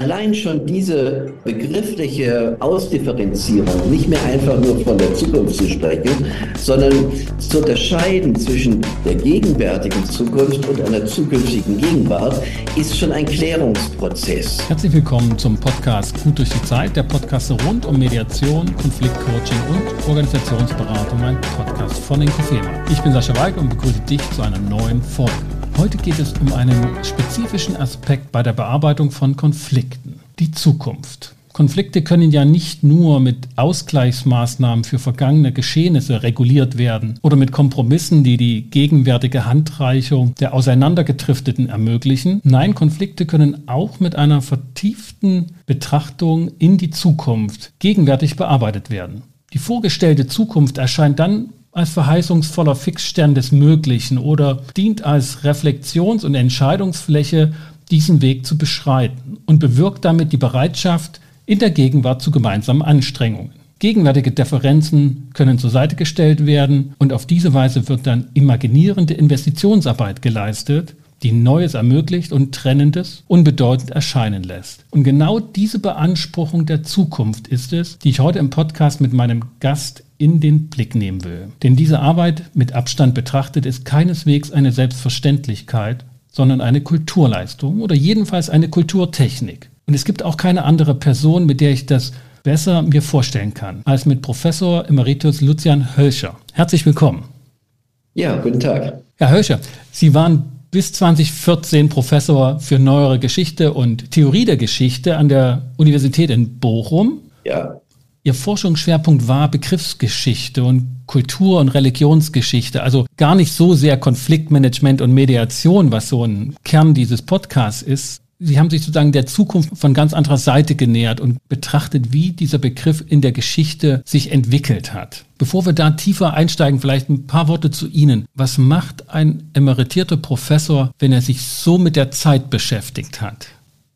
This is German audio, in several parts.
allein schon diese begriffliche Ausdifferenzierung, nicht mehr einfach nur von der Zukunft zu sprechen, sondern zu unterscheiden zwischen der gegenwärtigen Zukunft und einer zukünftigen Gegenwart, ist schon ein Klärungsprozess. Herzlich willkommen zum Podcast Gut durch die Zeit, der Podcast rund um Mediation, Konfliktcoaching und Organisationsberatung, ein Podcast von den Kofema. Ich bin Sascha Weig und begrüße dich zu einer neuen Folge. Heute geht es um einen spezifischen Aspekt bei der Bearbeitung von Konflikten, die Zukunft. Konflikte können ja nicht nur mit Ausgleichsmaßnahmen für vergangene Geschehnisse reguliert werden oder mit Kompromissen, die die gegenwärtige Handreichung der Auseinandergetrifteten ermöglichen. Nein, Konflikte können auch mit einer vertieften Betrachtung in die Zukunft gegenwärtig bearbeitet werden. Die vorgestellte Zukunft erscheint dann als verheißungsvoller Fixstern des Möglichen oder dient als Reflexions- und Entscheidungsfläche, diesen Weg zu beschreiten und bewirkt damit die Bereitschaft in der Gegenwart zu gemeinsamen Anstrengungen. Gegenwärtige Differenzen können zur Seite gestellt werden und auf diese Weise wird dann imaginierende Investitionsarbeit geleistet, die Neues ermöglicht und Trennendes unbedeutend erscheinen lässt. Und genau diese Beanspruchung der Zukunft ist es, die ich heute im Podcast mit meinem Gast in den Blick nehmen will. Denn diese Arbeit mit Abstand betrachtet ist keineswegs eine Selbstverständlichkeit, sondern eine Kulturleistung oder jedenfalls eine Kulturtechnik. Und es gibt auch keine andere Person, mit der ich das besser mir vorstellen kann, als mit Professor Emeritus Lucian Hölscher. Herzlich willkommen. Ja, guten Tag. Herr Hölscher, Sie waren bis 2014 Professor für neuere Geschichte und Theorie der Geschichte an der Universität in Bochum. Ja. Ihr Forschungsschwerpunkt war Begriffsgeschichte und Kultur- und Religionsgeschichte, also gar nicht so sehr Konfliktmanagement und Mediation, was so ein Kern dieses Podcasts ist. Sie haben sich sozusagen der Zukunft von ganz anderer Seite genähert und betrachtet, wie dieser Begriff in der Geschichte sich entwickelt hat. Bevor wir da tiefer einsteigen, vielleicht ein paar Worte zu Ihnen. Was macht ein emeritierter Professor, wenn er sich so mit der Zeit beschäftigt hat?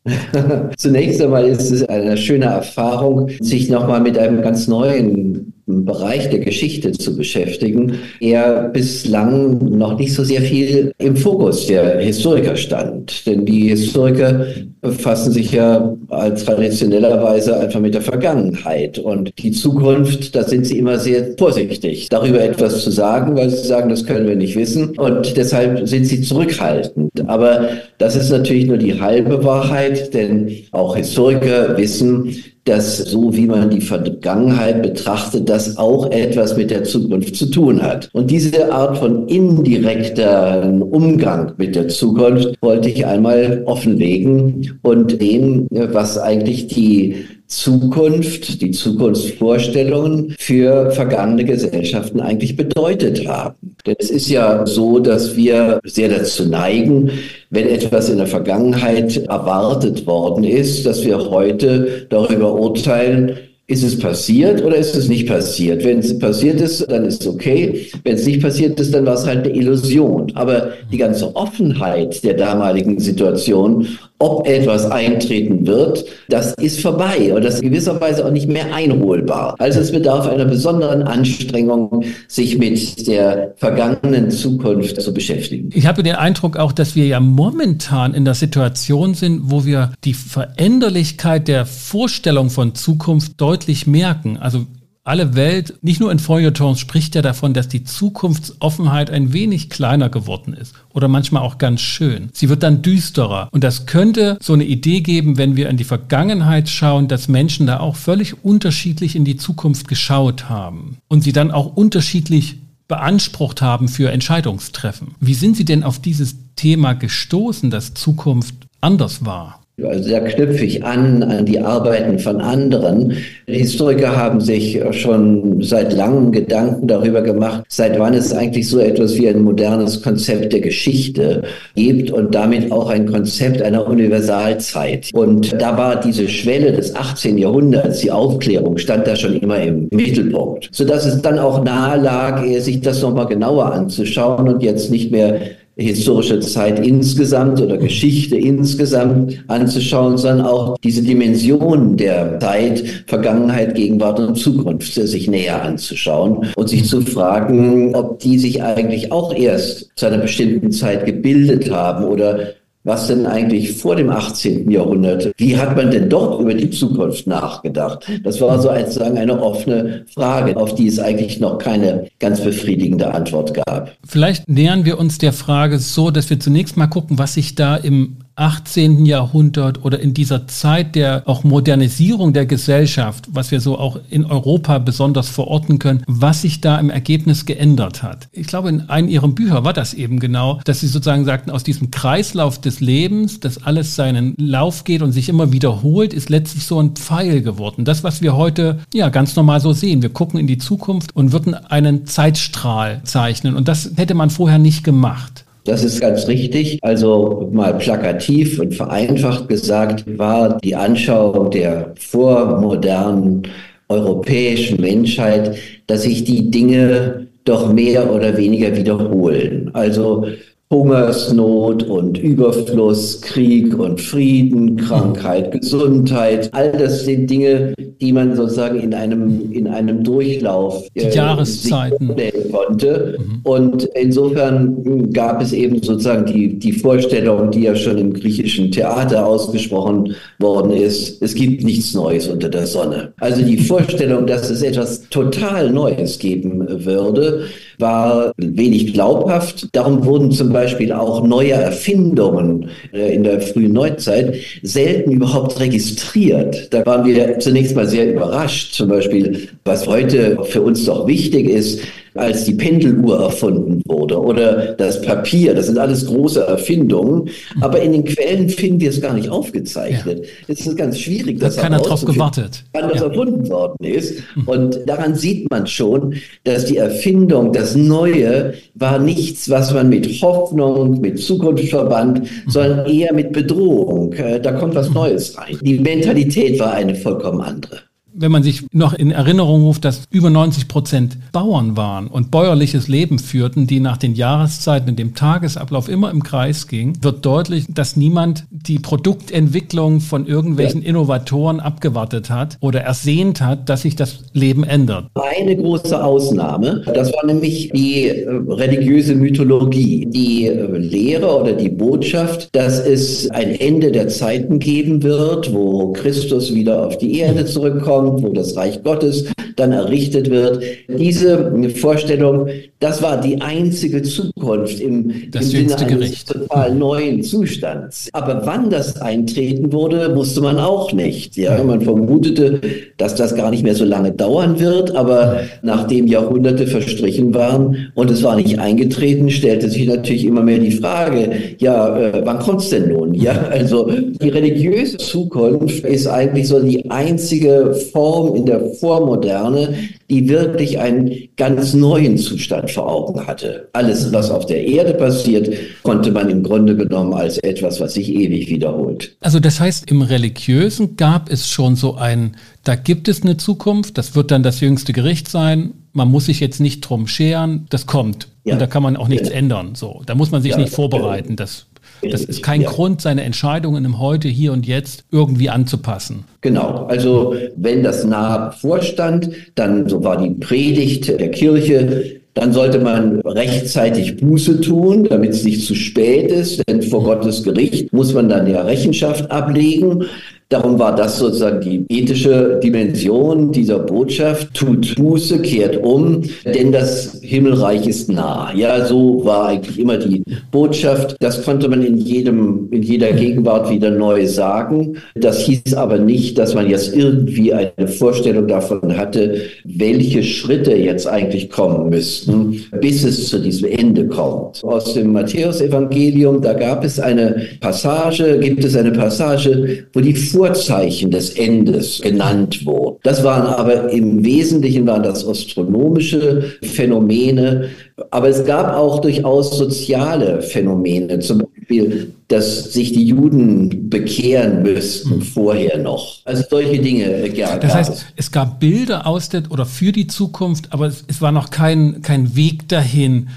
Zunächst einmal ist es eine schöne Erfahrung, sich nochmal mit einem ganz neuen Bereich der Geschichte zu beschäftigen, er bislang noch nicht so sehr viel im Fokus der Historiker stand. Denn die Historiker befassen sich ja traditionellerweise einfach mit der Vergangenheit und die Zukunft, da sind sie immer sehr vorsichtig, darüber etwas zu sagen, weil sie sagen, das können wir nicht wissen und deshalb sind sie zurückhaltend. Aber das ist natürlich nur die halbe Wahrheit, denn auch Historiker wissen, dass so wie man die Vergangenheit betrachtet, das auch etwas mit der Zukunft zu tun hat. Und diese Art von indirekter Umgang mit der Zukunft wollte ich einmal offenlegen und dem, was eigentlich die Zukunft, die Zukunftsvorstellungen für vergangene Gesellschaften eigentlich bedeutet haben. Denn es ist ja so, dass wir sehr dazu neigen, wenn etwas in der Vergangenheit erwartet worden ist, dass wir heute darüber urteilen, ist es passiert oder ist es nicht passiert? Wenn es passiert ist, dann ist es okay. Wenn es nicht passiert ist, dann war es halt eine Illusion. Aber die ganze Offenheit der damaligen Situation ob etwas eintreten wird, das ist vorbei und das ist gewisserweise auch nicht mehr einholbar. Also es bedarf einer besonderen Anstrengung, sich mit der vergangenen Zukunft zu beschäftigen. Ich habe den Eindruck auch, dass wir ja momentan in der Situation sind, wo wir die Veränderlichkeit der Vorstellung von Zukunft deutlich merken. Also alle Welt, nicht nur in Feuilletons, spricht ja davon, dass die Zukunftsoffenheit ein wenig kleiner geworden ist oder manchmal auch ganz schön. Sie wird dann düsterer und das könnte so eine Idee geben, wenn wir in die Vergangenheit schauen, dass Menschen da auch völlig unterschiedlich in die Zukunft geschaut haben und sie dann auch unterschiedlich beansprucht haben für Entscheidungstreffen. Wie sind Sie denn auf dieses Thema gestoßen, dass Zukunft anders war? Also knüpfe ich an an die Arbeiten von anderen. Historiker haben sich schon seit langem Gedanken darüber gemacht, seit wann es eigentlich so etwas wie ein modernes Konzept der Geschichte gibt und damit auch ein Konzept einer Universalzeit. Und da war diese Schwelle des 18. Jahrhunderts, die Aufklärung, stand da schon immer im Mittelpunkt, sodass es dann auch nahe lag, sich das nochmal genauer anzuschauen und jetzt nicht mehr historische Zeit insgesamt oder Geschichte insgesamt anzuschauen, sondern auch diese Dimension der Zeit, Vergangenheit, Gegenwart und Zukunft sich näher anzuschauen und sich zu fragen, ob die sich eigentlich auch erst zu einer bestimmten Zeit gebildet haben oder was denn eigentlich vor dem 18. Jahrhundert, wie hat man denn dort über die Zukunft nachgedacht? Das war so sozusagen eine offene Frage, auf die es eigentlich noch keine ganz befriedigende Antwort gab. Vielleicht nähern wir uns der Frage so, dass wir zunächst mal gucken, was sich da im 18. Jahrhundert oder in dieser Zeit der auch Modernisierung der Gesellschaft, was wir so auch in Europa besonders verorten können, was sich da im Ergebnis geändert hat. Ich glaube, in einem Ihrer Bücher war das eben genau, dass Sie sozusagen sagten, aus diesem Kreislauf des Lebens, dass alles seinen Lauf geht und sich immer wiederholt, ist letztlich so ein Pfeil geworden. Das, was wir heute ja ganz normal so sehen. Wir gucken in die Zukunft und würden einen Zeitstrahl zeichnen. Und das hätte man vorher nicht gemacht. Das ist ganz richtig. Also mal plakativ und vereinfacht gesagt war die Anschauung der vormodernen europäischen Menschheit, dass sich die Dinge doch mehr oder weniger wiederholen. Also Hungersnot und Überfluss, Krieg und Frieden, Krankheit, Gesundheit, all das sind Dinge, die man sozusagen in einem, in einem Durchlauf die äh, Jahreszeiten konnte. Mhm. Und insofern gab es eben sozusagen die, die Vorstellung, die ja schon im griechischen Theater ausgesprochen worden ist, es gibt nichts Neues unter der Sonne. Also die Vorstellung, dass es etwas total Neues geben würde, war wenig glaubhaft. Darum wurden zum Beispiel auch neue Erfindungen äh, in der frühen Neuzeit selten überhaupt registriert. Da waren wir zunächst mal sehr überrascht. Zum Beispiel, was heute für uns doch wichtig ist, als die Pendeluhr erfunden wurde oder das Papier. Das sind alles große Erfindungen. Aber in den Quellen finden wir es gar nicht aufgezeichnet. Es ja. ist ganz schwierig, das keiner drauf gewartet, wann das ja. erfunden worden ist. Und daran sieht man schon, dass die Erfindung, das Neue, war nichts, was man mit Hoffnung, mit Zukunft verband, sondern eher mit Bedrohung. Äh, da kommt was Neues rein. Die Mentalität war eine vollkommen andere wenn man sich noch in Erinnerung ruft, dass über 90 Prozent Bauern waren und bäuerliches Leben führten, die nach den Jahreszeiten in dem Tagesablauf immer im Kreis ging, wird deutlich, dass niemand die Produktentwicklung von irgendwelchen Innovatoren abgewartet hat oder ersehnt hat, dass sich das Leben ändert. Eine große Ausnahme, das war nämlich die äh, religiöse Mythologie, die äh, Lehre oder die Botschaft, dass es ein Ende der Zeiten geben wird, wo Christus wieder auf die Erde zurückkommt kommt, wo das Reich Gottes dann errichtet wird. Diese Vorstellung, das war die einzige Zukunft im, im Sinne eines Gericht. total neuen Zustands. Aber wann das eintreten wurde, wusste man auch nicht. Ja, man vermutete, dass das gar nicht mehr so lange dauern wird, aber nachdem Jahrhunderte verstrichen waren und es war nicht eingetreten, stellte sich natürlich immer mehr die Frage, ja, äh, wann kommt's denn nun? Ja, also die religiöse Zukunft ist eigentlich so die einzige Form in der Vormoderne, die wirklich einen ganz neuen Zustand vor Augen hatte. Alles, was auf der Erde passiert, konnte man im Grunde genommen als etwas, was sich ewig wiederholt. Also das heißt, im Religiösen gab es schon so ein, da gibt es eine Zukunft, das wird dann das jüngste Gericht sein, man muss sich jetzt nicht drum scheren, das kommt. Ja. Und da kann man auch nichts ja. ändern. So, da muss man sich ja, nicht vorbereiten. Das das ist kein ja. Grund, seine Entscheidungen im Heute, hier und jetzt irgendwie anzupassen. Genau. Also wenn das nahe vorstand, dann so war die Predigt der Kirche, dann sollte man rechtzeitig Buße tun, damit es nicht zu spät ist, denn vor Gottes Gericht muss man dann ja Rechenschaft ablegen. Darum war das sozusagen die ethische Dimension dieser Botschaft. Tut Buße, kehrt um, denn das Himmelreich ist nah. Ja, so war eigentlich immer die Botschaft. Das konnte man in jedem, in jeder Gegenwart wieder neu sagen. Das hieß aber nicht, dass man jetzt irgendwie eine Vorstellung davon hatte, welche Schritte jetzt eigentlich kommen müssten, bis es zu diesem Ende kommt. Aus dem Matthäusevangelium, da gab es eine Passage, gibt es eine Passage, wo die Vorzeichen des Endes genannt wurden. Das waren aber im Wesentlichen waren das astronomische Phänomene, aber es gab auch durchaus soziale Phänomene, zum Beispiel, dass sich die Juden bekehren müssten hm. vorher noch. Also solche Dinge äh, gab Das heißt, es gab Bilder aus der oder für die Zukunft, aber es, es war noch kein, kein Weg dahin,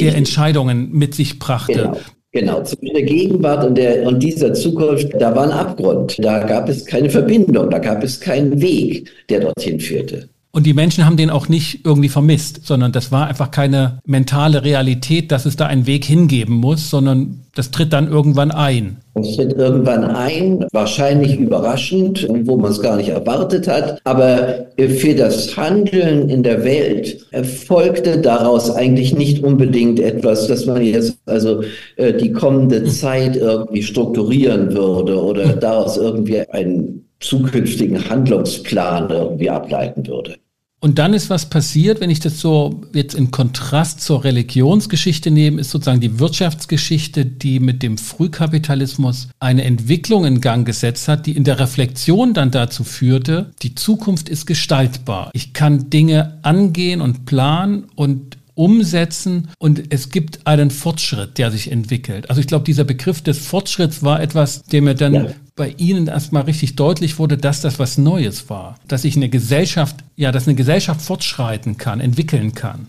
der Entscheidungen mit sich brachte. Genau. Genau, zwischen der Gegenwart und, der, und dieser Zukunft, da war ein Abgrund. Da gab es keine Verbindung, da gab es keinen Weg, der dorthin führte. Und die Menschen haben den auch nicht irgendwie vermisst, sondern das war einfach keine mentale Realität, dass es da einen Weg hingeben muss, sondern das tritt dann irgendwann ein. Es tritt irgendwann ein, wahrscheinlich überraschend, wo man es gar nicht erwartet hat. Aber für das Handeln in der Welt erfolgte daraus eigentlich nicht unbedingt etwas, dass man jetzt also äh, die kommende Zeit irgendwie strukturieren würde oder daraus irgendwie einen zukünftigen Handlungsplan irgendwie ableiten würde. Und dann ist was passiert, wenn ich das so jetzt in Kontrast zur Religionsgeschichte nehme, ist sozusagen die Wirtschaftsgeschichte, die mit dem Frühkapitalismus eine Entwicklung in Gang gesetzt hat, die in der Reflexion dann dazu führte, die Zukunft ist gestaltbar. Ich kann Dinge angehen und planen und umsetzen und es gibt einen Fortschritt, der sich entwickelt. Also ich glaube, dieser Begriff des Fortschritts war etwas, der mir dann ja. Bei Ihnen erstmal richtig deutlich wurde, dass das was Neues war. Dass sich eine Gesellschaft, ja, dass eine Gesellschaft fortschreiten kann, entwickeln kann.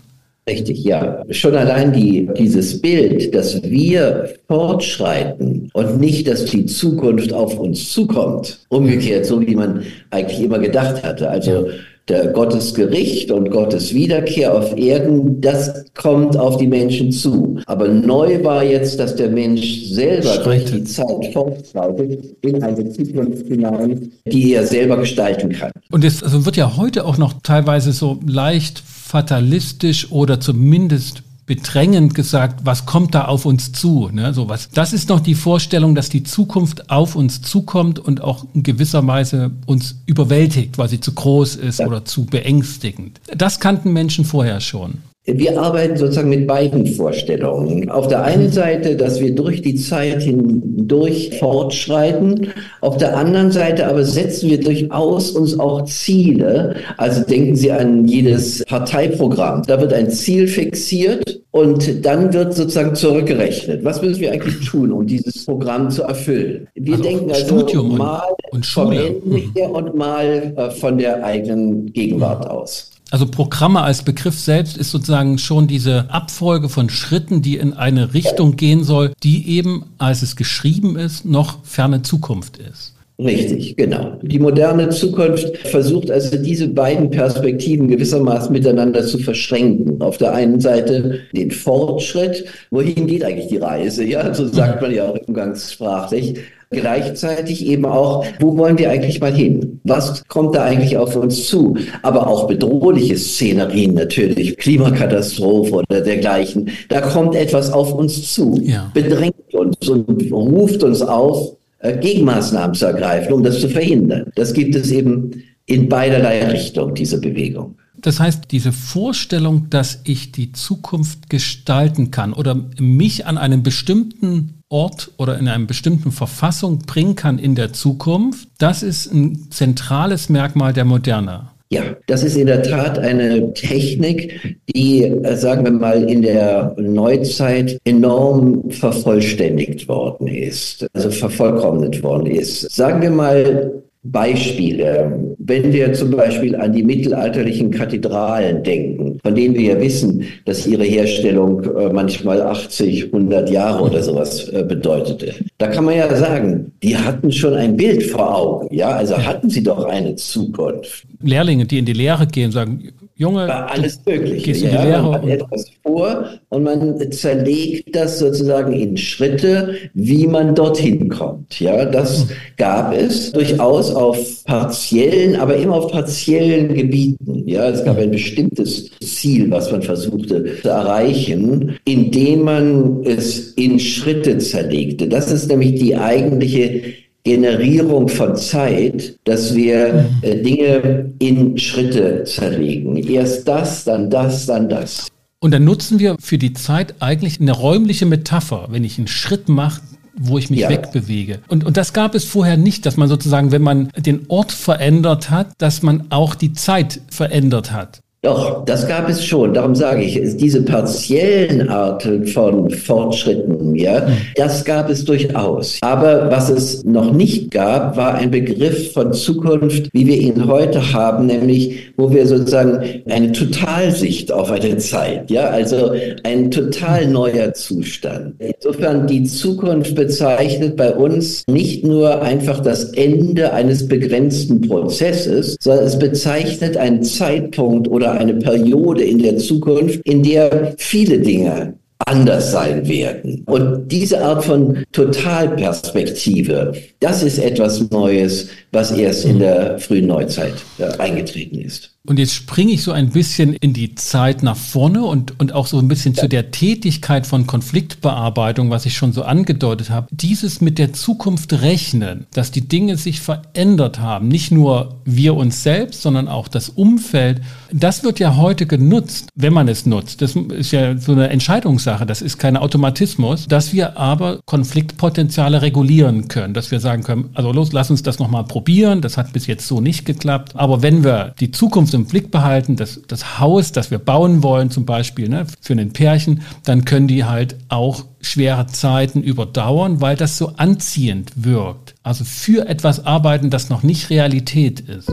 Richtig, ja. Schon allein die, dieses Bild, dass wir fortschreiten und nicht, dass die Zukunft auf uns zukommt. Umgekehrt, so wie man eigentlich immer gedacht hatte. Also der Gottes Gericht und Gottes Wiederkehr auf Erden, das kommt auf die Menschen zu. Aber neu war jetzt, dass der Mensch selber durch die Zeit fortschreitet in eine Zukunft hinein, die er selber gestalten kann. Und es also wird ja heute auch noch teilweise so leicht fatalistisch oder zumindest bedrängend gesagt, was kommt da auf uns zu? Ne, sowas. Das ist noch die Vorstellung, dass die Zukunft auf uns zukommt und auch in gewisser Weise uns überwältigt, weil sie zu groß ist ja. oder zu beängstigend. Das kannten Menschen vorher schon. Wir arbeiten sozusagen mit beiden Vorstellungen. Auf der einen Seite, dass wir durch die Zeit hindurch fortschreiten. Auf der anderen Seite aber setzen wir durchaus uns auch Ziele. Also denken Sie an jedes Parteiprogramm. Da wird ein Ziel fixiert und dann wird sozusagen zurückgerechnet. Was müssen wir eigentlich tun, um dieses Programm zu erfüllen? Wir also denken also Studium mal und, und vom Ende her und mal äh, von der eigenen Gegenwart mhm. aus. Also Programme als Begriff selbst ist sozusagen schon diese Abfolge von Schritten, die in eine Richtung gehen soll, die eben, als es geschrieben ist, noch ferne Zukunft ist. Richtig, genau. Die moderne Zukunft versucht also diese beiden Perspektiven gewissermaßen miteinander zu verschränken. Auf der einen Seite den Fortschritt, wohin geht eigentlich die Reise? Ja, so sagt man ja auch umgangssprachlich. Gleichzeitig eben auch, wo wollen wir eigentlich mal hin? Was kommt da eigentlich auf uns zu? Aber auch bedrohliche Szenerien natürlich, Klimakatastrophe oder dergleichen. Da kommt etwas auf uns zu, ja. bedrängt uns und ruft uns auf, äh, Gegenmaßnahmen zu ergreifen, um das zu verhindern. Das gibt es eben in beiderlei Richtung, diese Bewegung. Das heißt, diese Vorstellung, dass ich die Zukunft gestalten kann oder mich an einem bestimmten Ort oder in einer bestimmten Verfassung bringen kann in der Zukunft, das ist ein zentrales Merkmal der Moderne. Ja, das ist in der Tat eine Technik, die, äh, sagen wir mal, in der Neuzeit enorm vervollständigt worden ist, also vervollkommnet worden ist. Sagen wir mal, Beispiele. Wenn wir zum Beispiel an die mittelalterlichen Kathedralen denken, von denen wir ja wissen, dass ihre Herstellung äh, manchmal 80, 100 Jahre oder sowas äh, bedeutete, da kann man ja sagen, die hatten schon ein Bild vor Augen, ja, also hatten sie doch eine Zukunft. Lehrlinge, die in die Lehre gehen, sagen, Junge, War alles Mögliche. Ja, man hat etwas vor und man zerlegt das sozusagen in Schritte, wie man dorthin kommt. Ja, das gab es durchaus auf partiellen, aber immer auf partiellen Gebieten. Ja, es gab ein bestimmtes Ziel, was man versuchte zu erreichen, indem man es in Schritte zerlegte. Das ist nämlich die eigentliche Generierung von Zeit, dass wir äh, Dinge in Schritte zerlegen. Erst das, dann das, dann das. Und dann nutzen wir für die Zeit eigentlich eine räumliche Metapher, wenn ich einen Schritt mache, wo ich mich ja. wegbewege. Und, und das gab es vorher nicht, dass man sozusagen, wenn man den Ort verändert hat, dass man auch die Zeit verändert hat. Doch, das gab es schon. Darum sage ich, diese partiellen Arten von Fortschritten, ja, das gab es durchaus. Aber was es noch nicht gab, war ein Begriff von Zukunft, wie wir ihn heute haben, nämlich, wo wir sozusagen eine Totalsicht auf eine Zeit, ja, also ein total neuer Zustand. Insofern die Zukunft bezeichnet bei uns nicht nur einfach das Ende eines begrenzten Prozesses, sondern es bezeichnet einen Zeitpunkt oder oder eine Periode in der Zukunft, in der viele Dinge anders sein werden. Und diese Art von Totalperspektive, das ist etwas Neues, was erst in der frühen Neuzeit äh, eingetreten ist. Und jetzt springe ich so ein bisschen in die Zeit nach vorne und, und auch so ein bisschen ja. zu der Tätigkeit von Konfliktbearbeitung, was ich schon so angedeutet habe. Dieses mit der Zukunft rechnen, dass die Dinge sich verändert haben, nicht nur wir uns selbst, sondern auch das Umfeld, das wird ja heute genutzt, wenn man es nutzt. Das ist ja so eine Entscheidungssache, das ist kein Automatismus, dass wir aber Konfliktpotenziale regulieren können, dass wir sagen können, also los, lass uns das nochmal probieren, das hat bis jetzt so nicht geklappt, aber wenn wir die Zukunft im Blick behalten, das, das Haus, das wir bauen wollen, zum Beispiel ne, für ein Pärchen, dann können die halt auch schwere Zeiten überdauern, weil das so anziehend wirkt. Also für etwas arbeiten, das noch nicht Realität ist.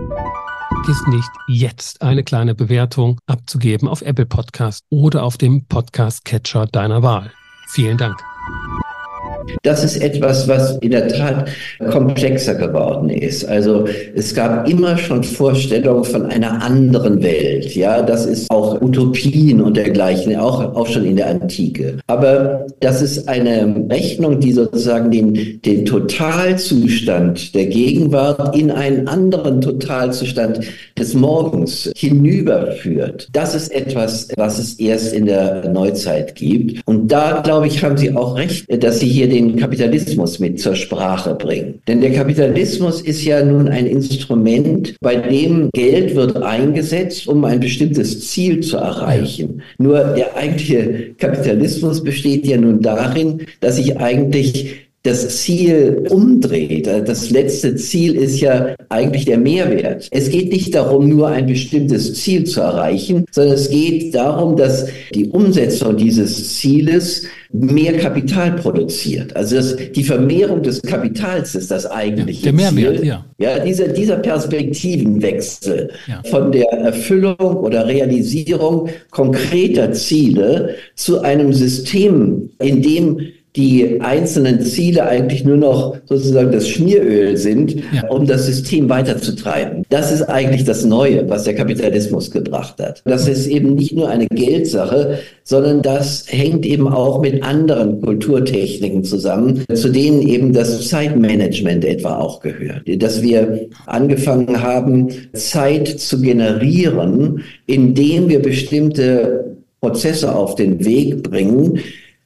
Vergiss nicht, jetzt eine kleine Bewertung abzugeben auf Apple Podcast oder auf dem Podcast Catcher deiner Wahl. Vielen Dank. Das ist etwas, was in der Tat komplexer geworden ist. Also es gab immer schon Vorstellungen von einer anderen Welt. Ja, das ist auch Utopien und dergleichen, auch, auch schon in der Antike. Aber das ist eine Rechnung, die sozusagen den, den Totalzustand der Gegenwart in einen anderen Totalzustand des Morgens hinüberführt. Das ist etwas, was es erst in der Neuzeit gibt. Und da, glaube ich, haben Sie auch recht, dass Sie hier den Kapitalismus mit zur Sprache bringen. Denn der Kapitalismus ist ja nun ein Instrument, bei dem Geld wird eingesetzt, um ein bestimmtes Ziel zu erreichen. Nur der eigentliche Kapitalismus besteht ja nun darin, dass ich eigentlich das Ziel umdreht. Das letzte Ziel ist ja eigentlich der Mehrwert. Es geht nicht darum, nur ein bestimmtes Ziel zu erreichen, sondern es geht darum, dass die Umsetzung dieses Zieles mehr Kapital produziert. Also das, die Vermehrung des Kapitals ist das eigentliche ja, der Mehrwert, Ziel. Ja, ja dieser, dieser Perspektivenwechsel ja. von der Erfüllung oder Realisierung konkreter Ziele zu einem System, in dem die einzelnen Ziele eigentlich nur noch sozusagen das Schmieröl sind, ja. um das System weiterzutreiben. Das ist eigentlich das Neue, was der Kapitalismus gebracht hat. Das ist eben nicht nur eine Geldsache, sondern das hängt eben auch mit anderen Kulturtechniken zusammen, zu denen eben das Zeitmanagement etwa auch gehört. Dass wir angefangen haben, Zeit zu generieren, indem wir bestimmte Prozesse auf den Weg bringen,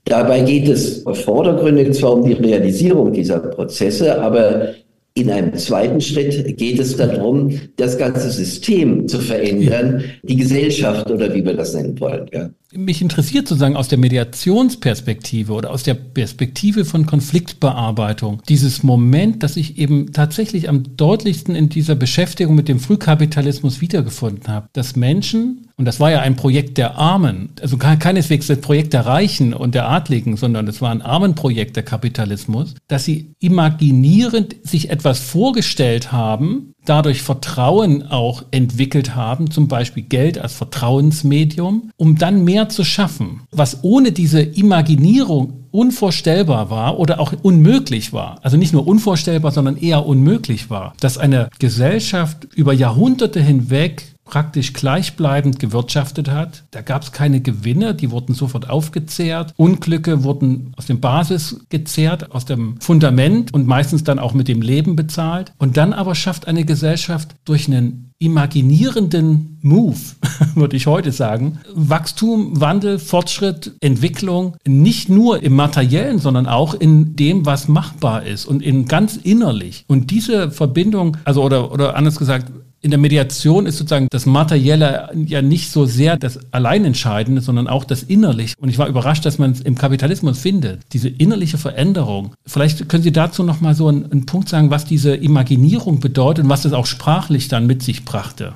Dabei geht es vordergründig zwar um die Realisierung dieser Prozesse, aber in einem zweiten Schritt geht es darum, das ganze System zu verändern, die Gesellschaft oder wie wir das nennen wollen. Ja. Mich interessiert sozusagen aus der Mediationsperspektive oder aus der Perspektive von Konfliktbearbeitung dieses Moment, das ich eben tatsächlich am deutlichsten in dieser Beschäftigung mit dem Frühkapitalismus wiedergefunden habe, dass Menschen und das war ja ein Projekt der Armen, also keineswegs das Projekt der Reichen und der Adligen, sondern es war ein Armenprojekt der Kapitalismus, dass sie imaginierend sich etwas vorgestellt haben, dadurch Vertrauen auch entwickelt haben, zum Beispiel Geld als Vertrauensmedium, um dann mehr zu schaffen, was ohne diese Imaginierung unvorstellbar war oder auch unmöglich war. Also nicht nur unvorstellbar, sondern eher unmöglich war, dass eine Gesellschaft über Jahrhunderte hinweg praktisch gleichbleibend gewirtschaftet hat. Da gab es keine Gewinne, die wurden sofort aufgezehrt. Unglücke wurden aus dem Basis gezehrt, aus dem Fundament und meistens dann auch mit dem Leben bezahlt. Und dann aber schafft eine Gesellschaft durch einen imaginierenden Move, würde ich heute sagen, Wachstum, Wandel, Fortschritt, Entwicklung, nicht nur im materiellen, sondern auch in dem, was machbar ist und in ganz innerlich. Und diese Verbindung, also oder, oder anders gesagt, in der Mediation ist sozusagen das Materielle ja nicht so sehr das Alleinentscheidende, sondern auch das Innerliche. Und ich war überrascht, dass man es im Kapitalismus findet, diese innerliche Veränderung. Vielleicht können Sie dazu nochmal so einen, einen Punkt sagen, was diese Imaginierung bedeutet und was das auch sprachlich dann mit sich brachte.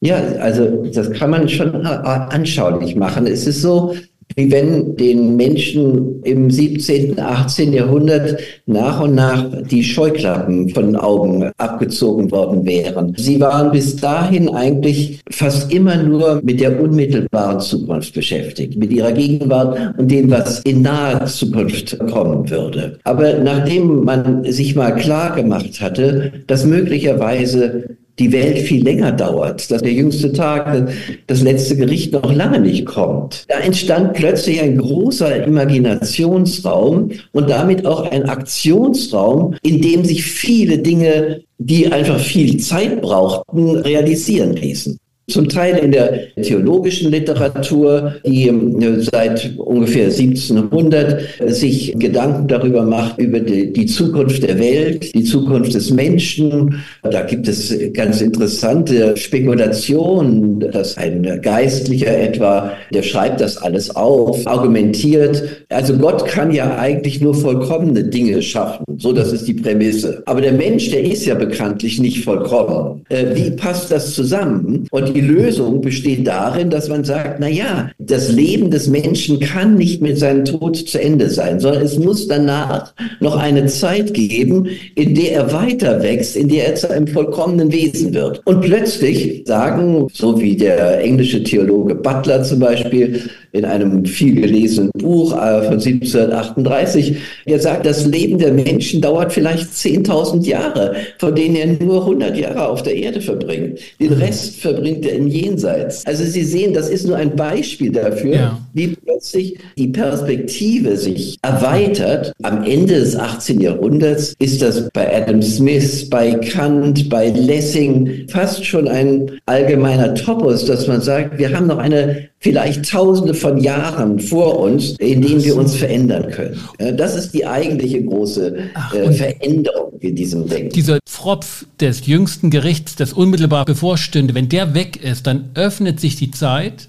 Ja, also das kann man schon anschaulich machen. Es ist so, wie wenn den Menschen im 17., 18. Jahrhundert nach und nach die Scheuklappen von den Augen abgezogen worden wären. Sie waren bis dahin eigentlich fast immer nur mit der unmittelbaren Zukunft beschäftigt, mit ihrer Gegenwart und dem, was in naher Zukunft kommen würde. Aber nachdem man sich mal klar gemacht hatte, dass möglicherweise die Welt viel länger dauert, dass der jüngste Tag, das letzte Gericht noch lange nicht kommt. Da entstand plötzlich ein großer Imaginationsraum und damit auch ein Aktionsraum, in dem sich viele Dinge, die einfach viel Zeit brauchten, realisieren ließen zum Teil in der theologischen Literatur, die äh, seit ungefähr 1700 sich Gedanken darüber macht, über die, die, Zukunft der Welt, die Zukunft des Menschen. Da gibt es ganz interessante Spekulationen, dass ein Geistlicher etwa, der schreibt das alles auf, argumentiert. Also Gott kann ja eigentlich nur vollkommene Dinge schaffen. So, das ist die Prämisse. Aber der Mensch, der ist ja bekanntlich nicht vollkommen. Äh, wie passt das zusammen? Und die Lösung besteht darin, dass man sagt, na ja, das Leben des Menschen kann nicht mit seinem Tod zu Ende sein, sondern es muss danach noch eine Zeit geben, in der er weiter wächst, in der er zu einem vollkommenen Wesen wird. Und plötzlich sagen, so wie der englische Theologe Butler zum Beispiel, in einem viel gelesenen Buch äh, von 1738. Er sagt, das Leben der Menschen dauert vielleicht 10.000 Jahre, von denen er nur 100 Jahre auf der Erde verbringt. Den. Rest verbringt er im Jenseits. Also Sie sehen, das ist nur ein Beispiel dafür, ja. wie plötzlich die Perspektive sich erweitert. Am Ende des 18. Jahrhunderts ist das bei Adam Smith, bei Kant, bei Lessing fast schon ein allgemeiner Topos, dass man sagt, wir haben noch eine vielleicht tausende von Jahren vor uns, in denen wir uns verändern können. Das ist die eigentliche große Ach, äh, Veränderung in diesem Denken. Dieser Pfropf des jüngsten Gerichts, das unmittelbar bevorstünde, wenn der weg ist, dann öffnet sich die Zeit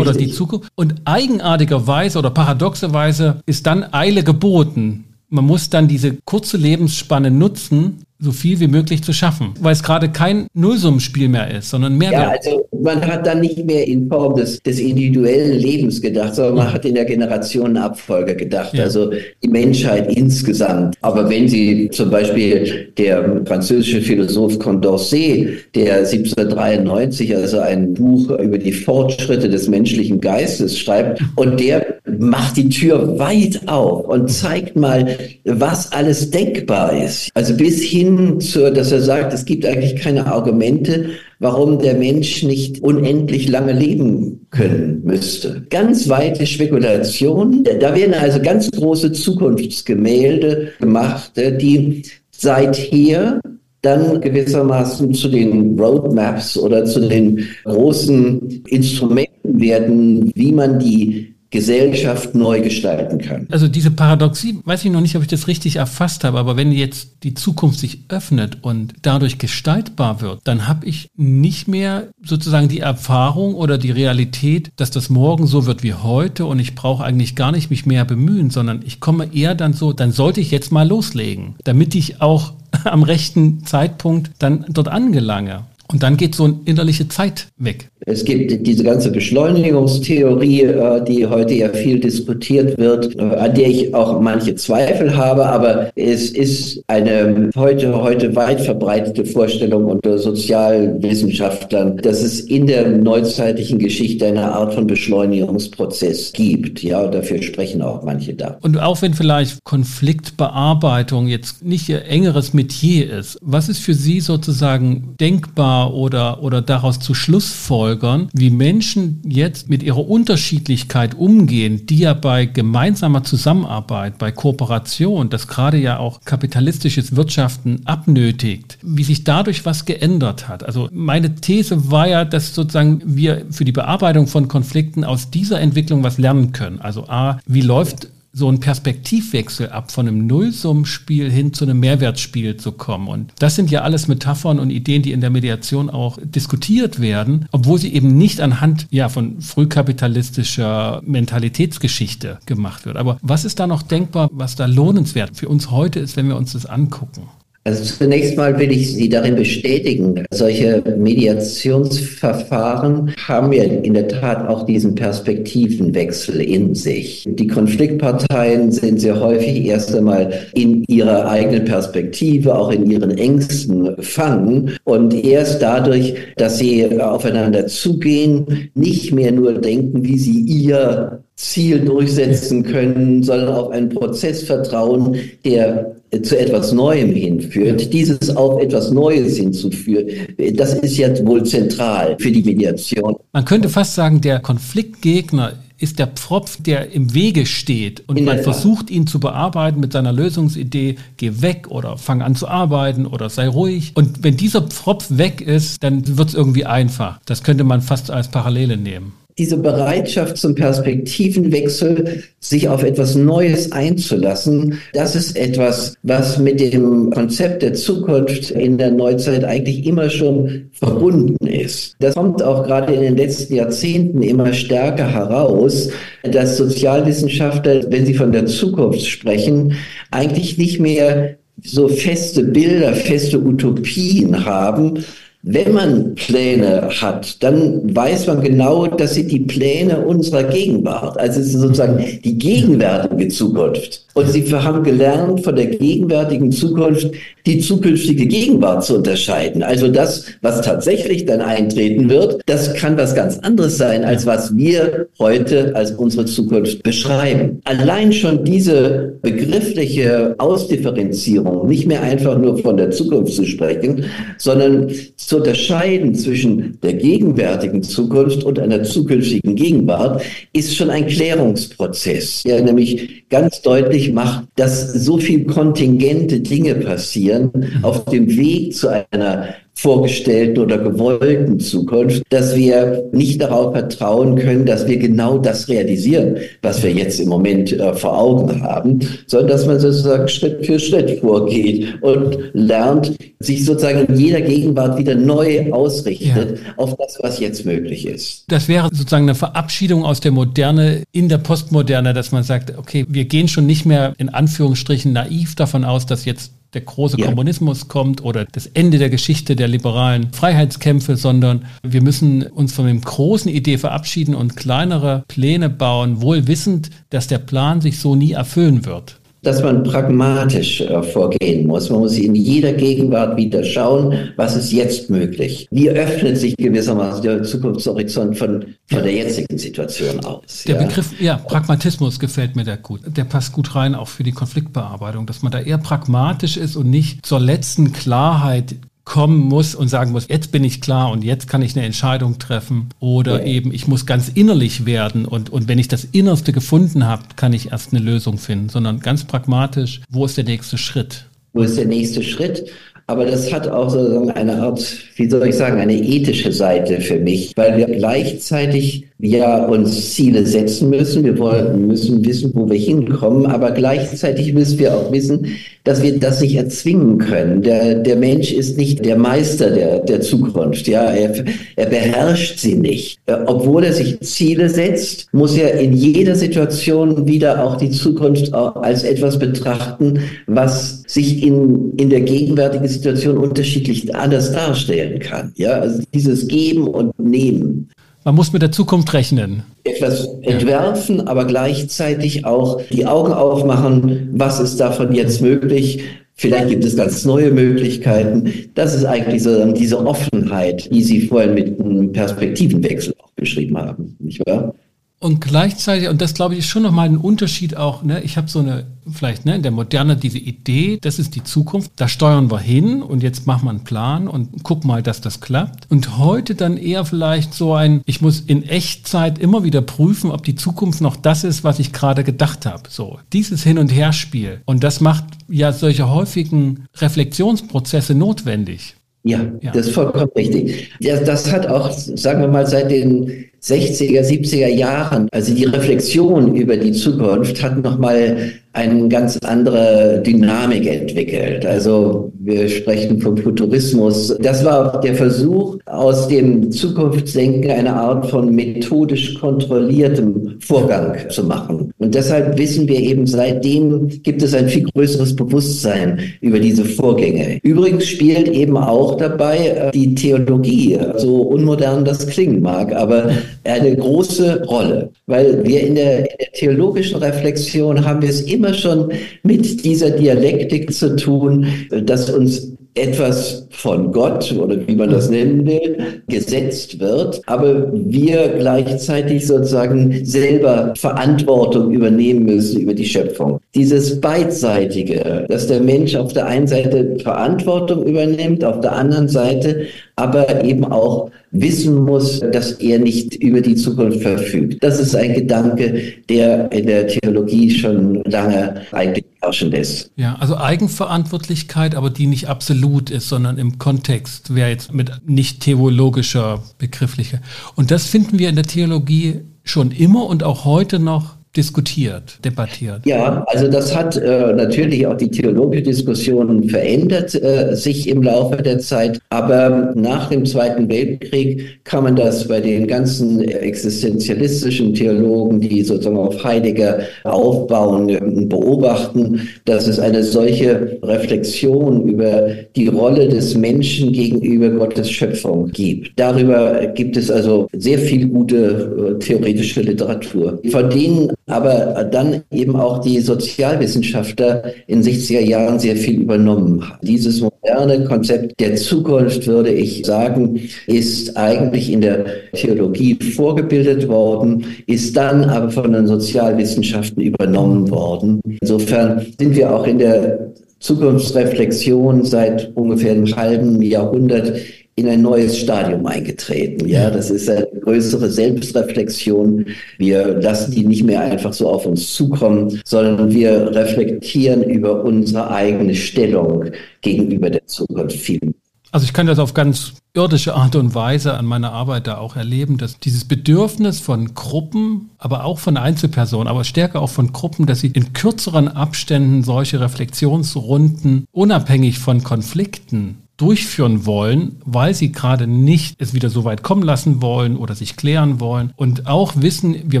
oder die Zukunft. Und eigenartigerweise oder paradoxerweise ist dann Eile geboten. Man muss dann diese kurze Lebensspanne nutzen, so viel wie möglich zu schaffen, weil es gerade kein Nullsummenspiel mehr ist, sondern Mehrwert. Ja, also man hat dann nicht mehr in Form des, des individuellen Lebens gedacht, sondern man hat in der Generationenabfolge gedacht, ja. also die Menschheit insgesamt. Aber wenn Sie zum Beispiel der französische Philosoph Condorcet, der 1793 also ein Buch über die Fortschritte des menschlichen Geistes schreibt und der macht die Tür weit auf und zeigt mal, was alles denkbar ist. Also bis hin zur, dass er sagt, es gibt eigentlich keine Argumente, warum der Mensch nicht unendlich lange leben können müsste. Ganz weite Spekulationen. Da werden also ganz große Zukunftsgemälde gemacht, die seither dann gewissermaßen zu den Roadmaps oder zu den großen Instrumenten werden, wie man die Gesellschaft neu gestalten kann. Also diese Paradoxie, weiß ich noch nicht, ob ich das richtig erfasst habe, aber wenn jetzt die Zukunft sich öffnet und dadurch gestaltbar wird, dann habe ich nicht mehr sozusagen die Erfahrung oder die Realität, dass das morgen so wird wie heute und ich brauche eigentlich gar nicht mich mehr bemühen, sondern ich komme eher dann so, dann sollte ich jetzt mal loslegen, damit ich auch am rechten Zeitpunkt dann dort angelange. Und dann geht so eine innerliche Zeit weg. Es gibt diese ganze Beschleunigungstheorie, äh, die heute ja viel diskutiert wird, äh, an der ich auch manche Zweifel habe, aber es ist eine heute, heute weit verbreitete Vorstellung unter Sozialwissenschaftlern, dass es in der neuzeitlichen Geschichte eine Art von Beschleunigungsprozess gibt. Ja, dafür sprechen auch manche da. Und auch wenn vielleicht Konfliktbearbeitung jetzt nicht ihr engeres Metier ist, was ist für Sie sozusagen denkbar oder, oder daraus zu Schlussfolgern, wie Menschen jetzt mit ihrer Unterschiedlichkeit umgehen, die ja bei gemeinsamer Zusammenarbeit, bei Kooperation, das gerade ja auch kapitalistisches Wirtschaften abnötigt, wie sich dadurch was geändert hat. Also meine These war ja, dass sozusagen wir für die Bearbeitung von Konflikten aus dieser Entwicklung was lernen können. Also A, wie läuft so einen Perspektivwechsel ab, von einem Nullsummenspiel hin zu einem Mehrwertspiel zu kommen. Und das sind ja alles Metaphern und Ideen, die in der Mediation auch diskutiert werden, obwohl sie eben nicht anhand ja, von frühkapitalistischer Mentalitätsgeschichte gemacht wird. Aber was ist da noch denkbar, was da lohnenswert für uns heute ist, wenn wir uns das angucken? Also zunächst mal will ich Sie darin bestätigen, solche Mediationsverfahren haben ja in der Tat auch diesen Perspektivenwechsel in sich. Die Konfliktparteien sind sehr häufig erst einmal in ihrer eigenen Perspektive, auch in ihren Ängsten fangen und erst dadurch, dass sie aufeinander zugehen, nicht mehr nur denken, wie sie ihr Ziel durchsetzen können, sondern auf einen Prozess vertrauen, der zu etwas Neuem hinführt, dieses auf etwas Neues hinzuführen, das ist ja wohl zentral für die Mediation. Man könnte fast sagen, der Konfliktgegner ist der Pfropf, der im Wege steht und man versucht ihn zu bearbeiten mit seiner Lösungsidee, geh weg oder fang an zu arbeiten oder sei ruhig. Und wenn dieser Pfropf weg ist, dann wird es irgendwie einfach. Das könnte man fast als Parallele nehmen diese Bereitschaft zum Perspektivenwechsel, sich auf etwas Neues einzulassen, das ist etwas, was mit dem Konzept der Zukunft in der Neuzeit eigentlich immer schon verbunden ist. Das kommt auch gerade in den letzten Jahrzehnten immer stärker heraus, dass Sozialwissenschaftler, wenn sie von der Zukunft sprechen, eigentlich nicht mehr so feste Bilder, feste Utopien haben, wenn man Pläne hat, dann weiß man genau, das sind die Pläne unserer Gegenwart. Also es ist sozusagen die gegenwärtige Zukunft. Und sie haben gelernt, von der gegenwärtigen Zukunft die zukünftige Gegenwart zu unterscheiden. Also das, was tatsächlich dann eintreten wird, das kann was ganz anderes sein, als was wir heute als unsere Zukunft beschreiben. Allein schon diese begriffliche Ausdifferenzierung, nicht mehr einfach nur von der Zukunft zu sprechen, sondern zu unterscheiden zwischen der gegenwärtigen Zukunft und einer zukünftigen Gegenwart, ist schon ein Klärungsprozess, der nämlich ganz deutlich macht, dass so viel kontingente Dinge passieren auf dem Weg zu einer vorgestellten oder gewollten Zukunft, dass wir nicht darauf vertrauen können, dass wir genau das realisieren, was wir jetzt im Moment äh, vor Augen haben, sondern dass man sozusagen Schritt für Schritt vorgeht und lernt, sich sozusagen in jeder Gegenwart wieder neu ausrichtet ja. auf das, was jetzt möglich ist. Das wäre sozusagen eine Verabschiedung aus der Moderne in der Postmoderne, dass man sagt, okay, wir gehen schon nicht mehr in Anführungsstrichen naiv davon aus, dass jetzt der große ja. Kommunismus kommt oder das Ende der Geschichte der liberalen Freiheitskämpfe, sondern wir müssen uns von dem großen Idee verabschieden und kleinere Pläne bauen, wohl wissend, dass der Plan sich so nie erfüllen wird dass man pragmatisch äh, vorgehen muss. Man muss in jeder Gegenwart wieder schauen, was ist jetzt möglich. Wie öffnet sich gewissermaßen der Zukunftshorizont von, von der jetzigen Situation aus? Der ja? Begriff, ja, Pragmatismus gefällt mir da gut. Der passt gut rein auch für die Konfliktbearbeitung, dass man da eher pragmatisch ist und nicht zur letzten Klarheit kommen muss und sagen muss, jetzt bin ich klar und jetzt kann ich eine Entscheidung treffen oder ja. eben ich muss ganz innerlich werden und, und wenn ich das Innerste gefunden habe, kann ich erst eine Lösung finden, sondern ganz pragmatisch, wo ist der nächste Schritt? Wo ist der nächste Schritt? Aber das hat auch so eine Art, wie soll ich sagen, eine ethische Seite für mich, weil wir gleichzeitig ja uns Ziele setzen müssen. Wir wollen, müssen wissen, wo wir hinkommen, aber gleichzeitig müssen wir auch wissen, dass wir das nicht erzwingen können. Der, der Mensch ist nicht der Meister der, der Zukunft. Ja, er, er beherrscht sie nicht. Obwohl er sich Ziele setzt, muss er in jeder Situation wieder auch die Zukunft als etwas betrachten, was sich in, in der gegenwärtigen Situation unterschiedlich anders darstellen kann. Ja, also dieses Geben und Nehmen. Man muss mit der Zukunft rechnen. Etwas entwerfen, aber gleichzeitig auch die Augen aufmachen, was ist davon jetzt möglich. Vielleicht gibt es ganz neue Möglichkeiten. Das ist eigentlich so diese Offenheit, die Sie vorhin mit einem Perspektivenwechsel auch beschrieben haben, nicht wahr? Und gleichzeitig, und das glaube ich ist schon nochmal ein Unterschied auch, ne, ich habe so eine, vielleicht ne, in der Moderne diese Idee, das ist die Zukunft, da steuern wir hin und jetzt machen wir einen Plan und guck mal, dass das klappt. Und heute dann eher vielleicht so ein, ich muss in Echtzeit immer wieder prüfen, ob die Zukunft noch das ist, was ich gerade gedacht habe. So, dieses Hin- und Herspiel. Und das macht ja solche häufigen Reflexionsprozesse notwendig. Ja, ja, das ist vollkommen richtig. Ja, das hat auch, sagen wir mal, seit den 60er, 70er Jahren, also die Reflexion über die Zukunft hat nochmal eine ganz andere Dynamik entwickelt. Also wir sprechen vom Futurismus. Das war der Versuch, aus dem Zukunftsdenken eine Art von methodisch kontrolliertem Vorgang zu machen. Und deshalb wissen wir eben, seitdem gibt es ein viel größeres Bewusstsein über diese Vorgänge. Übrigens spielt eben auch dabei äh, die Theologie, so unmodern das klingen mag, aber eine große Rolle, weil wir in der, in der theologischen Reflexion haben wir es immer schon mit dieser Dialektik zu tun, dass uns etwas von Gott oder wie man das nennen will, gesetzt wird, aber wir gleichzeitig sozusagen selber Verantwortung übernehmen müssen über die Schöpfung. Dieses beidseitige, dass der Mensch auf der einen Seite Verantwortung übernimmt, auf der anderen Seite aber eben auch wissen muss, dass er nicht über die Zukunft verfügt. Das ist ein Gedanke, der in der Theologie schon lange eigentlich herrschend ist. Ja, also Eigenverantwortlichkeit, aber die nicht absolut ist, sondern im Kontext, wäre jetzt mit nicht theologischer Begrifflichkeit. Und das finden wir in der Theologie schon immer und auch heute noch diskutiert, debattiert. Ja, also das hat äh, natürlich auch die theologische Diskussion verändert äh, sich im Laufe der Zeit. Aber nach dem Zweiten Weltkrieg kann man das bei den ganzen existenzialistischen Theologen, die sozusagen auf Heidegger aufbauen, äh, beobachten, dass es eine solche Reflexion über die Rolle des Menschen gegenüber Gottes Schöpfung gibt. Darüber gibt es also sehr viel gute äh, theoretische Literatur. Von denen aber dann eben auch die Sozialwissenschaftler in 60er Jahren sehr viel übernommen. Dieses moderne Konzept der Zukunft, würde ich sagen, ist eigentlich in der Theologie vorgebildet worden, ist dann aber von den Sozialwissenschaften übernommen worden. Insofern sind wir auch in der Zukunftsreflexion seit ungefähr einem halben Jahrhundert in ein neues Stadium eingetreten. Ja, das ist eine größere Selbstreflexion. Wir lassen die nicht mehr einfach so auf uns zukommen, sondern wir reflektieren über unsere eigene Stellung gegenüber der Zukunft viel. Also ich kann das auf ganz irdische Art und Weise an meiner Arbeit da auch erleben, dass dieses Bedürfnis von Gruppen, aber auch von Einzelpersonen, aber stärker auch von Gruppen, dass sie in kürzeren Abständen solche Reflexionsrunden unabhängig von Konflikten durchführen wollen, weil sie gerade nicht es wieder so weit kommen lassen wollen oder sich klären wollen und auch wissen, wir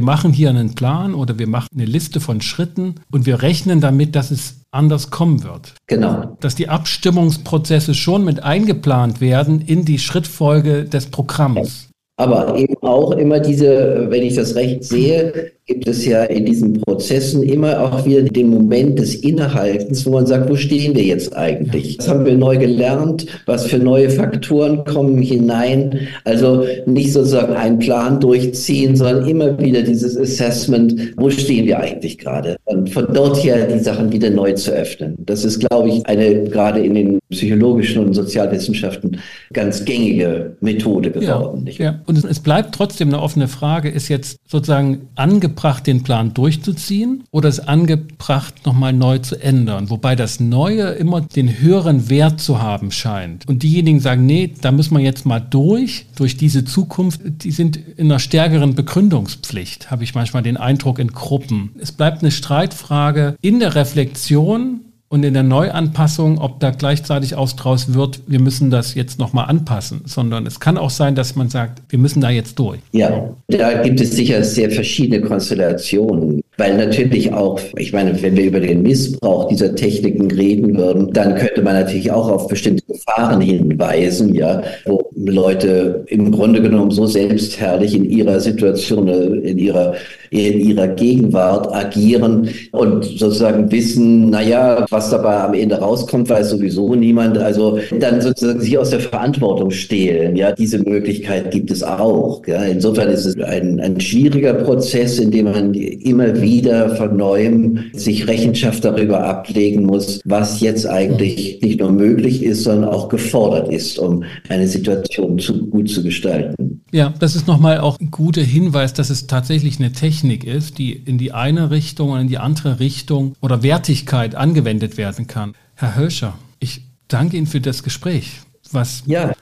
machen hier einen Plan oder wir machen eine Liste von Schritten und wir rechnen damit, dass es anders kommen wird. Genau. Dass die Abstimmungsprozesse schon mit eingeplant werden in die Schrittfolge des Programms. Aber eben auch immer diese, wenn ich das recht sehe, gibt es ja in diesen Prozessen immer auch wieder den Moment des Innehaltens, wo man sagt, wo stehen wir jetzt eigentlich? Was haben wir neu gelernt? Was für neue Faktoren kommen hinein? Also nicht sozusagen einen Plan durchziehen, sondern immer wieder dieses Assessment, wo stehen wir eigentlich gerade? Und von dort her die Sachen wieder neu zu öffnen. Das ist, glaube ich, eine gerade in den psychologischen und Sozialwissenschaften ganz gängige Methode geworden. Ja, ja. Und es bleibt trotzdem eine offene Frage, ist jetzt sozusagen angepasst angebracht, den Plan durchzuziehen oder ist angebracht, nochmal neu zu ändern? Wobei das Neue immer den höheren Wert zu haben scheint. Und diejenigen sagen, nee, da müssen wir jetzt mal durch, durch diese Zukunft. Die sind in einer stärkeren Begründungspflicht, habe ich manchmal den Eindruck in Gruppen. Es bleibt eine Streitfrage in der Reflexion und in der Neuanpassung, ob da gleichzeitig aus draus wird, wir müssen das jetzt nochmal anpassen, sondern es kann auch sein, dass man sagt, wir müssen da jetzt durch. Ja, da gibt es sicher sehr verschiedene Konstellationen. Weil natürlich auch, ich meine, wenn wir über den Missbrauch dieser Techniken reden würden, dann könnte man natürlich auch auf bestimmte Gefahren hinweisen, ja, wo Leute im Grunde genommen so selbstherrlich in ihrer Situation, in ihrer, in ihrer Gegenwart agieren und sozusagen wissen, naja, was dabei am Ende rauskommt, weiß sowieso niemand. Also dann sozusagen sich aus der Verantwortung stehlen. Ja, diese Möglichkeit gibt es auch. Ja. Insofern ist es ein, ein schwieriger Prozess, in dem man immer wieder von neuem sich Rechenschaft darüber ablegen muss, was jetzt eigentlich nicht nur möglich ist, sondern auch gefordert ist, um eine Situation zu, gut zu gestalten. Ja, das ist nochmal auch ein guter Hinweis, dass es tatsächlich eine Technik ist, die in die eine Richtung und in die andere Richtung oder Wertigkeit angewendet werden kann. Herr Hölscher, ich danke Ihnen für das Gespräch, was ja,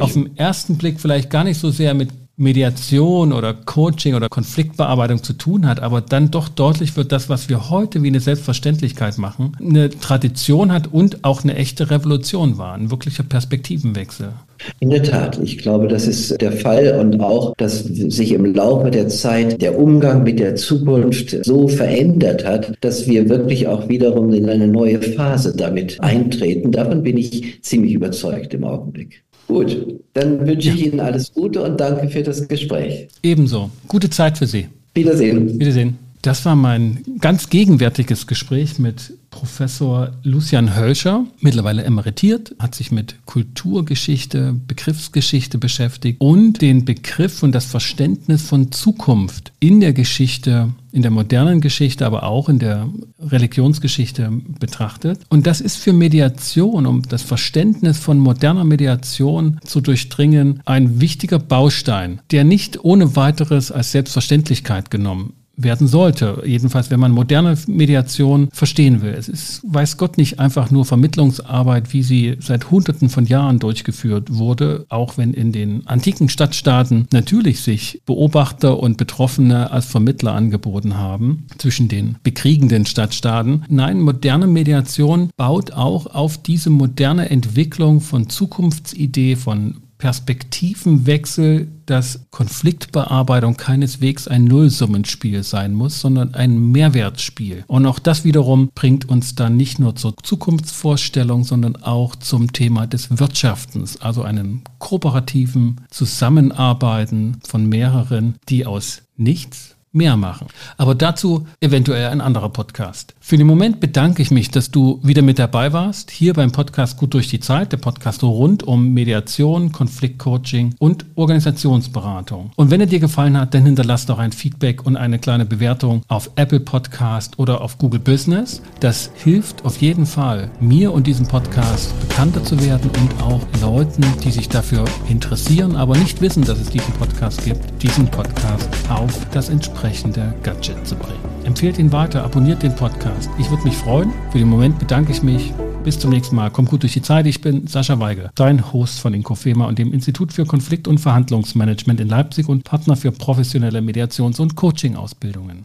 auf den ersten Blick vielleicht gar nicht so sehr mit Mediation oder Coaching oder Konfliktbearbeitung zu tun hat, aber dann doch deutlich wird, dass was wir heute wie eine Selbstverständlichkeit machen, eine Tradition hat und auch eine echte Revolution war, ein wirklicher Perspektivenwechsel. In der Tat, ich glaube, das ist der Fall und auch, dass sich im Laufe der Zeit der Umgang mit der Zukunft so verändert hat, dass wir wirklich auch wiederum in eine neue Phase damit eintreten. Davon bin ich ziemlich überzeugt im Augenblick. Gut, dann wünsche ich Ihnen alles Gute und danke für das Gespräch. Ebenso. Gute Zeit für Sie. Wiedersehen. Wiedersehen. Das war mein ganz gegenwärtiges Gespräch mit Professor Lucian Hölscher, mittlerweile emeritiert, hat sich mit Kulturgeschichte, Begriffsgeschichte beschäftigt und den Begriff und das Verständnis von Zukunft in der Geschichte, in der modernen Geschichte, aber auch in der Religionsgeschichte betrachtet. Und das ist für Mediation, um das Verständnis von moderner Mediation zu durchdringen, ein wichtiger Baustein, der nicht ohne weiteres als Selbstverständlichkeit genommen werden sollte. Jedenfalls, wenn man moderne Mediation verstehen will. Es ist, weiß Gott, nicht einfach nur Vermittlungsarbeit, wie sie seit Hunderten von Jahren durchgeführt wurde, auch wenn in den antiken Stadtstaaten natürlich sich Beobachter und Betroffene als Vermittler angeboten haben zwischen den bekriegenden Stadtstaaten. Nein, moderne Mediation baut auch auf diese moderne Entwicklung von Zukunftsidee, von Perspektivenwechsel, dass Konfliktbearbeitung keineswegs ein Nullsummenspiel sein muss, sondern ein Mehrwertspiel. Und auch das wiederum bringt uns dann nicht nur zur Zukunftsvorstellung, sondern auch zum Thema des Wirtschaftens, also einem kooperativen Zusammenarbeiten von mehreren, die aus nichts mehr machen. Aber dazu eventuell ein anderer Podcast. Für den Moment bedanke ich mich, dass du wieder mit dabei warst, hier beim Podcast Gut durch die Zeit, der Podcast rund um Mediation, Konfliktcoaching und Organisationsberatung. Und wenn er dir gefallen hat, dann hinterlass doch ein Feedback und eine kleine Bewertung auf Apple Podcast oder auf Google Business. Das hilft auf jeden Fall, mir und diesem Podcast bekannter zu werden und auch Leuten, die sich dafür interessieren, aber nicht wissen, dass es diesen Podcast gibt, diesen Podcast auf das entsprechende entsprechende Gadget zu bringen. Empfehlt ihn weiter, abonniert den Podcast. Ich würde mich freuen. Für den Moment bedanke ich mich. Bis zum nächsten Mal. Kommt gut durch die Zeit. Ich bin Sascha Weigel, dein Host von Inkofema und dem Institut für Konflikt- und Verhandlungsmanagement in Leipzig und Partner für professionelle Mediations- und Coaching-Ausbildungen.